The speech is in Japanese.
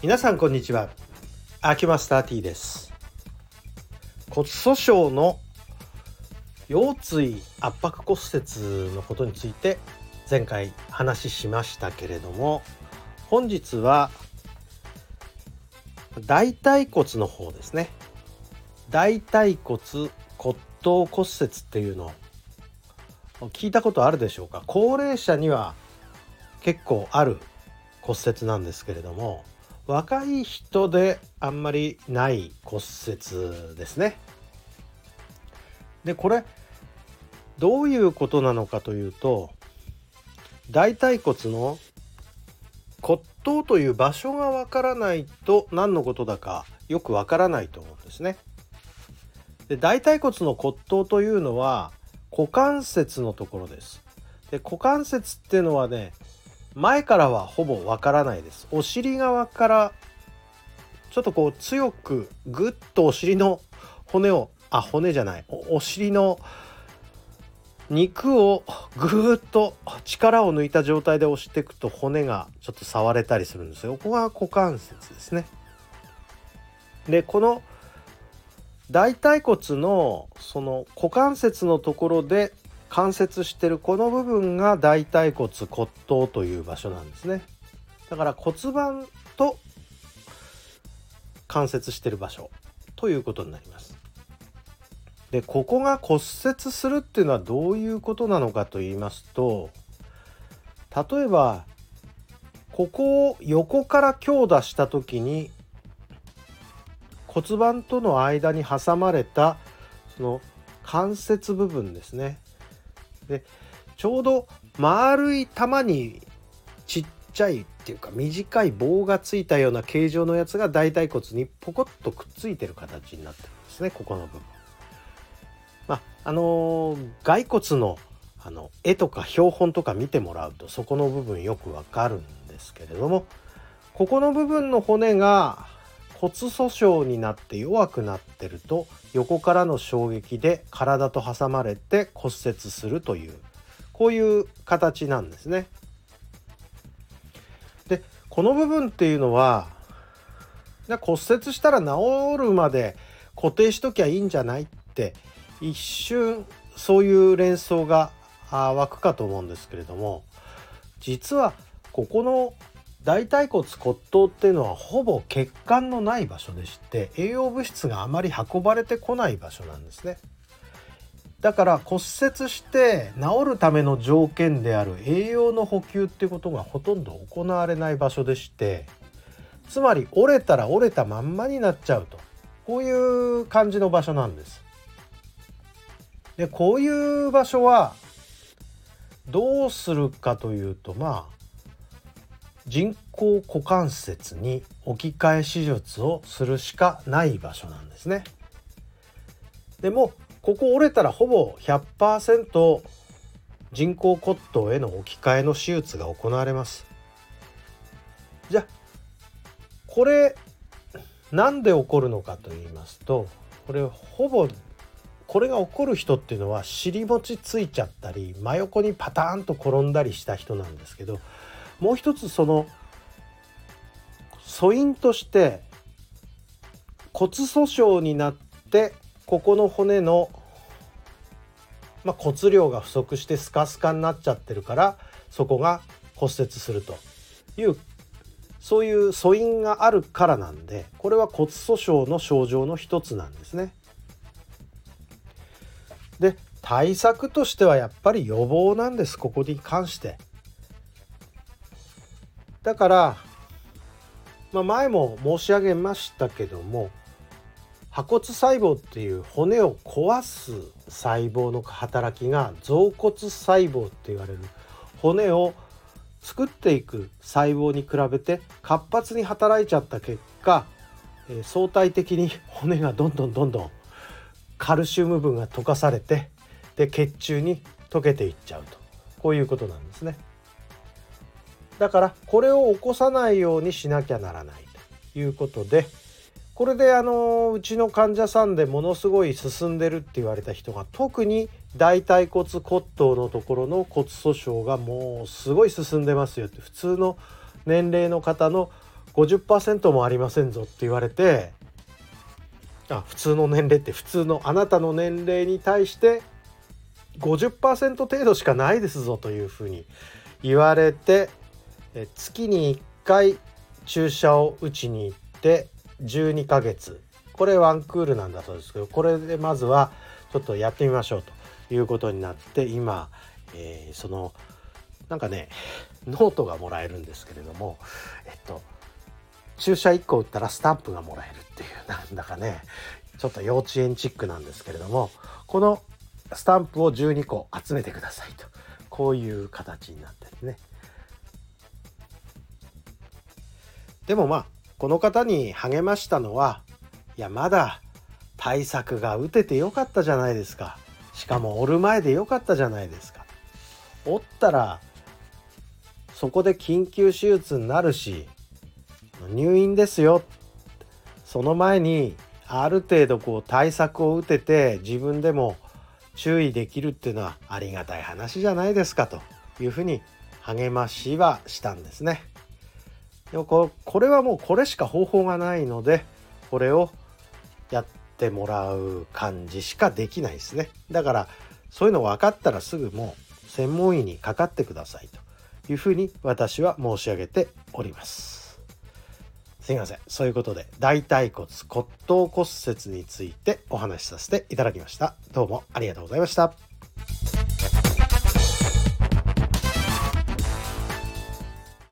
皆さんこんにちは。アキマスター T です。骨粗鬆の腰椎圧迫骨折のことについて前回話ししましたけれども本日は大腿骨の方ですね。大腿骨骨頭骨折っていうの聞いたことあるでしょうか？高齢者には結構ある骨折なんですけれども若い人であんまりない骨折ですね。でこれどういうことなのかというと大腿骨の骨頭という場所がわからないと何のことだかよくわからないと思うんですね。で大腿骨の骨頭というのは股関節のところです。で股関節っていうのはね前からはほぼわからないです。お尻側からちょっとこう強くグッとお尻の骨をあ骨じゃない。お尻の肉をぐーっと力を抜いた状態で押していくと骨がちょっと触れたりするんですよ。ここが股関節ですね。でこの大腿骨のその股関節のところで関節してるこの部分が大腿骨骨頭という場所なんですね。だから骨盤と関節してる場所ということになります。でここが骨折するっていうのはどういうことなのかと言いますと例えばここを横から強打した時に骨盤との間に挟まれたその関節部分ですね。でちょうど丸い玉にちっちゃいっていうか短い棒がついたような形状のやつが大腿骨にポコッとくっついてる形になってるんですねここの部分。まああのー、骸骨のあの絵とか標本とか見てもらうとそこの部分よくわかるんですけれどもここの部分の骨が骨粗しょうになって弱くなってると横からの衝撃で体と挟まれて骨折するというこういう形なんですね。でこの部分っていうのは骨折したら治るまで固定しときゃいいんじゃないって一瞬そういう連想が湧くかと思うんですけれども実はここの大腿骨骨頭っていうのはほぼ血管のない場所でして栄養物質があまり運ばれてこない場所なんですね。だから骨折して治るための条件である栄養の補給っていうことがほとんど行われない場所でしてつまり折れたら折れたまんまになっちゃうとこういう感じの場所なんです。でこういう場所はどうするかというとまあ人工股関節に置き換え手術をするしかない場所なんですね。でもここ折れたらほぼ100%人工骨頭への置き換えの手術が行われます。じゃあこれなんで起こるのかと言いますとこれほぼこれが起こる人っていうのは尻餅ついちゃったり真横にパターンと転んだりした人なんですけどもう一つその素因として骨粗しょうになってここの骨の、まあ、骨量が不足してスカスカになっちゃってるからそこが骨折するというそういう素因があるからなんでこれは骨粗しょうの症状の一つなんですね。で対策としてはやっぱり予防なんですここに関して。だから、まあ、前も申し上げましたけども破骨細胞っていう骨を壊す細胞の働きが臓骨細胞って言われる骨を作っていく細胞に比べて活発に働いちゃった結果、え相対的に骨がどんどんどんどんカルシウム分が溶かされてで血中に溶けていっちゃうとこういうことなんですね。だからこれを起こさないようにしなきゃならないということでこれであのうちの患者さんでものすごい進んでるって言われた人が特に大腿骨骨頭のところの骨粗しょうがもうすごい進んでますよって普通の年齢の方の50%もありませんぞって言われてあ普通の年齢って普通のあなたの年齢に対して50%程度しかないですぞというふうに言われて月に1回注射を打ちに行って12ヶ月。これワンクールなんだそうですけどこれでまずはちょっとやってみましょうということになって今、えー、そのなんかねノートがもらえるんですけれどもえっと注射1個打ったらスタンプがもらえるっていう なんだかねちょっと幼稚園チックなんですけれどもこのスタンプを12個集めてくださいとこういう形になってるね。でもまあこの方に励ましたのはいやまだ対策が打ててよかったじゃないですか。しかも折る前でよかったじゃないですか。折ったらそこで緊急手術になるし入院ですよ。その前にある程度こう対策を打てて自分でも注意できるっていうのはありがたい話じゃないですかというふうに励ましはしたんですね。でもここれはもうこれしか方法がないのでこれをやってもらう感じしかできないですね。だからそういうの分かったらすぐもう専門医にかかってくださいというふうに私は申し上げております。すいませんそういうことで大腿骨骨頭骨折についてお話しさせていただきましたどうもありがとうございました